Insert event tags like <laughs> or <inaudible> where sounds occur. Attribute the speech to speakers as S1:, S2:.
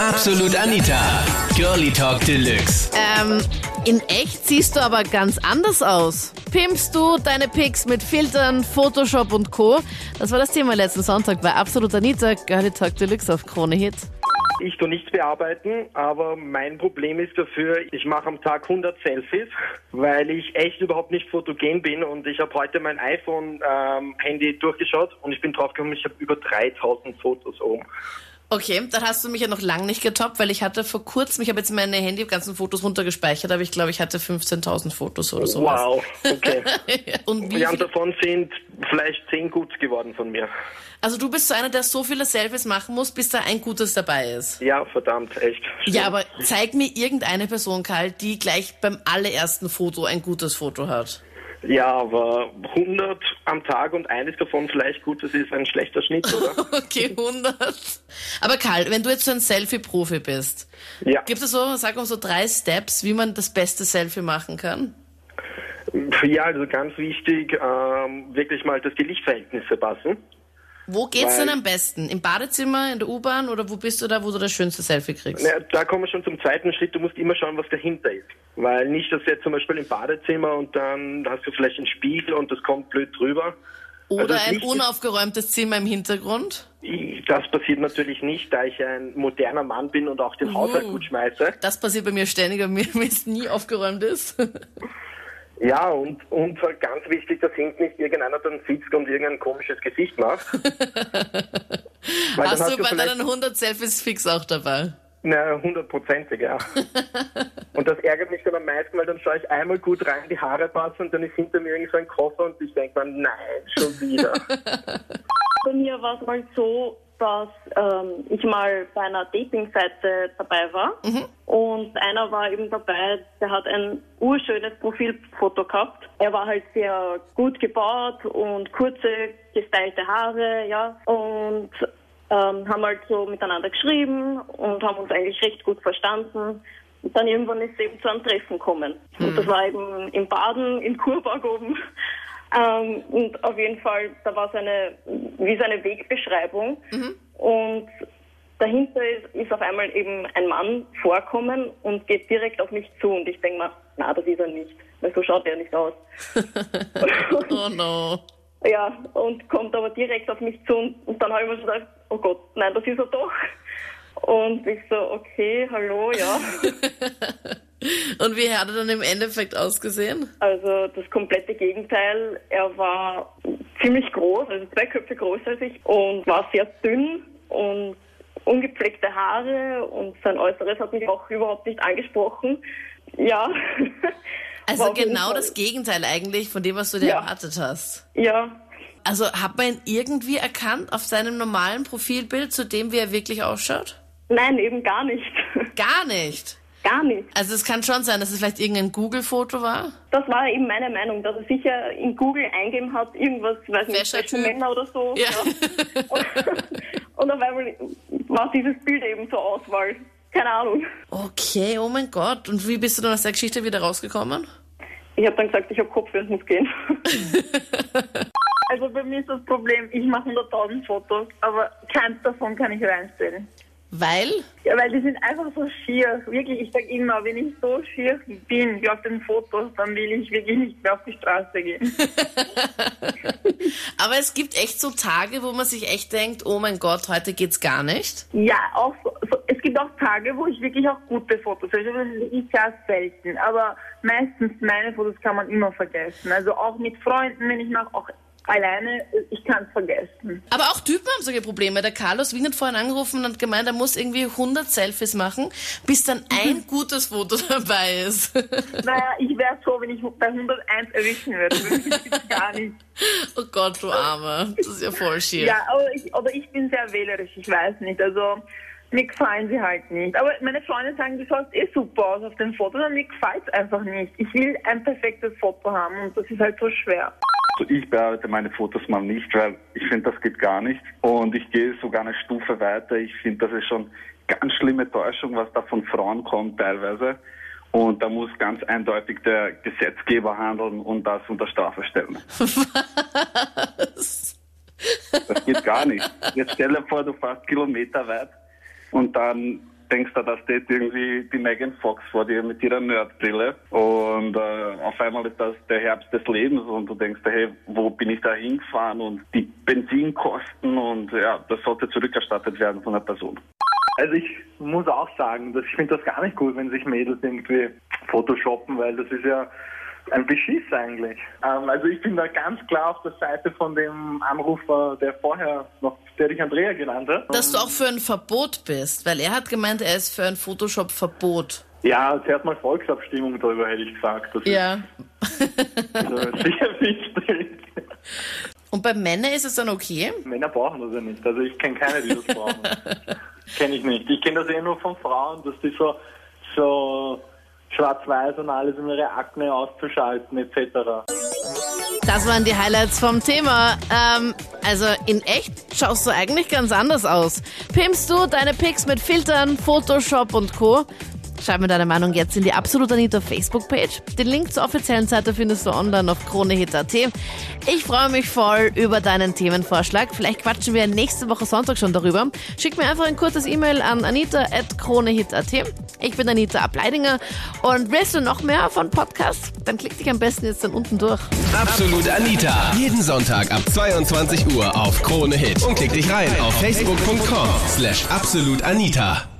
S1: Absolut Anita. Girlie Talk Deluxe.
S2: Ähm, in echt siehst du aber ganz anders aus. Pimpst du deine Pics mit Filtern, Photoshop und Co. Das war das Thema letzten Sonntag bei Absolut Anita, Girlie Talk Deluxe auf Krone Hit.
S3: Ich tue nichts bearbeiten, aber mein Problem ist dafür, ich mache am Tag 100 Selfies, weil ich echt überhaupt nicht fotogen bin und ich habe heute mein iPhone-Handy ähm, durchgeschaut und ich bin draufgekommen, ich habe über 3000 Fotos oben.
S2: Okay, dann hast du mich ja noch lang nicht getoppt, weil ich hatte vor kurzem, ich habe jetzt meine Handy ganzen Fotos runtergespeichert, aber ich glaube, ich hatte 15.000 Fotos oder so.
S3: Wow, okay. <laughs>
S2: und wie
S3: ja,
S2: viel,
S3: davon sind vielleicht 10 gut geworden von mir.
S2: also du bist so einer, der so viele Selfies machen muss, bis da ein gutes dabei ist.
S3: Ja, verdammt, echt.
S2: Ja, aber zeig mir irgendeine Person, Karl, die gleich beim allerersten Foto ein gutes Foto hat.
S3: Ja, aber 100 am Tag und eines davon vielleicht gut, das ist ein schlechter Schnitt, <laughs> oder?
S2: Okay, 100. Aber Karl, wenn du jetzt so ein Selfie-Profi bist,
S3: ja.
S2: gibt es so, sag mal so drei Steps, wie man das beste Selfie machen kann?
S3: Ja, also ganz wichtig, ähm, wirklich mal, dass die Lichtverhältnisse passen.
S2: Wo geht's
S3: Weil-
S2: denn am besten? Im Badezimmer, in der U-Bahn oder wo bist du da, wo du das schönste Selfie kriegst?
S3: Na, da kommen wir schon zum zweiten Schritt. Du musst immer schauen, was dahinter ist. Weil nicht, dass jetzt zum Beispiel im Badezimmer und dann hast du vielleicht einen Spiegel und das kommt blöd drüber.
S2: Oder
S3: also
S2: ein unaufgeräumtes Zimmer im Hintergrund?
S3: Das passiert natürlich nicht, da ich ein moderner Mann bin und auch den Haushalt gut schmeiße.
S2: Das passiert bei mir ständig, mir, <laughs> mir ist nie aufgeräumt ist. <laughs>
S3: Ja, und, und halt ganz wichtig, dass hinten nicht irgendeiner dann sitzt und irgendein komisches Gesicht macht. <laughs> Dann
S2: Hast du bei deinen 100 Selfies fix auch dabei?
S3: Na, hundertprozentig, ja. <laughs> und das ärgert mich dann am meisten, weil dann schaue ich einmal gut rein, die Haare passen und dann ist hinter mir irgend so ein Koffer und ich denke mir, nein, schon wieder. <laughs>
S4: Bei mir war es mal so, dass ähm, ich mal bei einer Dating-Seite dabei war und einer war eben dabei, der hat ein urschönes Profilfoto gehabt. Er war halt sehr gut gebaut und kurze, gestylte Haare, ja, und ähm, haben halt so miteinander geschrieben und haben uns eigentlich recht gut verstanden. Und dann irgendwann ist es eben zu einem Treffen gekommen. Und das war eben im Baden, in Kurpark oben. Ähm, und auf jeden Fall, da war so eine, wie so eine Wegbeschreibung. Und dahinter ist, ist auf einmal eben ein Mann vorkommen und geht direkt auf mich zu. Und ich denke mir, na, das ist er nicht. Weil so schaut er nicht aus. <laughs>
S2: Oh no.
S4: ja, und kommt aber direkt auf mich zu. Und, und dann habe ich mir schon gedacht, oh Gott, nein, das ist er doch. Und ich so, okay, hallo, ja. <laughs>
S2: Und wie hat er dann im Endeffekt ausgesehen?
S4: Also das komplette Gegenteil. Er war ziemlich groß, also zwei Köpfe größer als ich und war sehr dünn und ungepflegte Haare und sein Äußeres hat mich auch überhaupt nicht angesprochen. Ja. <laughs>
S2: Also genau das Gegenteil eigentlich von dem, was du dir
S4: Ja.
S2: erwartet hast.
S4: Ja.
S2: Also hat man ihn irgendwie erkannt auf seinem normalen Profilbild zu dem, wie er wirklich ausschaut?
S4: Nein, eben gar nicht. <laughs>
S2: Gar nicht.
S4: Gar nicht.
S2: Also es kann schon sein, dass es vielleicht irgendein Google-Foto war.
S4: Das war eben meine Meinung, dass er sicher in Google eingeben hat, irgendwas, weiß nicht,
S2: Typ.
S4: Männer oder so.
S2: Ja.
S4: Und, <laughs> und auf einmal war dieses Bild eben zur Auswahl. Keine Ahnung.
S2: Okay, oh mein Gott. Und wie bist du dann aus der Geschichte wieder rausgekommen?
S4: Ich habe dann gesagt, ich habe Kopfweh und muss gehen. <laughs>
S5: Also bei mir ist das Problem, ich mache 100.000 Fotos, aber keins davon kann ich reinstellen.
S2: Weil?
S5: Ja, weil die sind einfach so schier. Wirklich, ich sag immer, wenn ich so schier bin wie auf den Fotos, dann will ich wirklich nicht mehr auf die Straße gehen. <laughs>
S2: Aber es gibt echt so Tage, wo man sich echt denkt, oh mein Gott, heute geht's gar nicht.
S5: Ja, auch so, so, es gibt auch Tage, wo ich wirklich auch gute Fotos habe. Das ist sehr selten. Aber meistens meine Fotos kann man immer vergessen. Also auch mit Freunden, wenn ich mache, auch alleine, ich kann es vergessen.
S2: Aber auch Typen haben solche Probleme. Der Carlos Wien hat vorhin angerufen und gemeint, er muss irgendwie 100 Selfies machen, bis dann ein gutes Foto <laughs> dabei ist.
S5: Naja, ich wäre so, wenn ich bei 101 erwischen würde. <laughs> Gar nicht.
S2: oh Gott, du Arme. Das ist ja voll schier.
S5: Ja, aber ich, oder ich bin sehr wählerisch, ich weiß nicht. Also mir gefallen sie halt nicht. Aber meine Freunde sagen, du schaust eh super aus auf den Fotos, aber mir gefällt es einfach nicht. Ich will ein perfektes Foto haben und das ist halt so schwer.
S6: Also ich bearbeite meine Fotos mal nicht, weil ich finde, das geht gar nicht. Und ich gehe sogar eine Stufe weiter. Ich finde, das ist schon ganz schlimme Täuschung, was da von Frauen kommt teilweise. Und da muss ganz eindeutig der Gesetzgeber handeln und das unter Strafe stellen. <laughs>
S2: Was?
S6: Das geht gar nicht. Jetzt stell dir vor, du fährst kilometerweit und dann denkst du, da steht irgendwie die Megan Fox vor dir mit ihrer Nerdbrille und äh, auf einmal ist das der Herbst des Lebens und du denkst, hey, wo bin ich da hingefahren und die Benzinkosten und ja, das sollte zurückerstattet werden von der Person.
S7: Also ich muss auch sagen, dass ich finde das gar nicht gut, wenn sich Mädels irgendwie photoshoppen, weil das ist ja ein Beschiss eigentlich. Ähm, also ich bin da ganz klar auf der Seite von dem Anrufer, der vorher noch, der dich Andrea genannt hat.
S2: Dass du auch für ein Verbot bist, weil er hat gemeint, er ist für ein Photoshop-Verbot.
S7: Ja, zuerst mal Volksabstimmung darüber, hätte ich gesagt. Das
S2: Ja.
S7: ist also <laughs> sicher wichtig.
S2: Und bei Männern ist es dann okay?
S7: Männer brauchen das ja nicht. Also ich kenne keine, die das brauchen. <laughs> kenne ich nicht. Ich kenne das eher nur von Frauen, dass die so, so schwarz-weiß und alles, um ihre Akne auszuschalten etc.
S2: Das waren die Highlights vom Thema. Ähm, also in echt schaust du eigentlich ganz anders aus. Pimpst du deine Pics mit Filtern, Photoshop und Co.? Schreib mir deine Meinung jetzt in die Absolut Anita Facebook-Page. Den Link zur offiziellen Seite findest du online auf kronehit.at. Ich freue mich voll über deinen Themenvorschlag. Vielleicht quatschen wir nächste Woche Sonntag schon darüber. Schick mir einfach ein kurzes E-Mail an anita.kronehit.at. Ich bin Anita Ableidinger und willst du noch mehr von Podcasts? Dann klick dich am besten jetzt dann unten durch.
S1: Absolut Anita. Jeden Sonntag ab 22 Uhr auf Krone Hit. Und klick dich rein auf facebook.com slash absolutanita.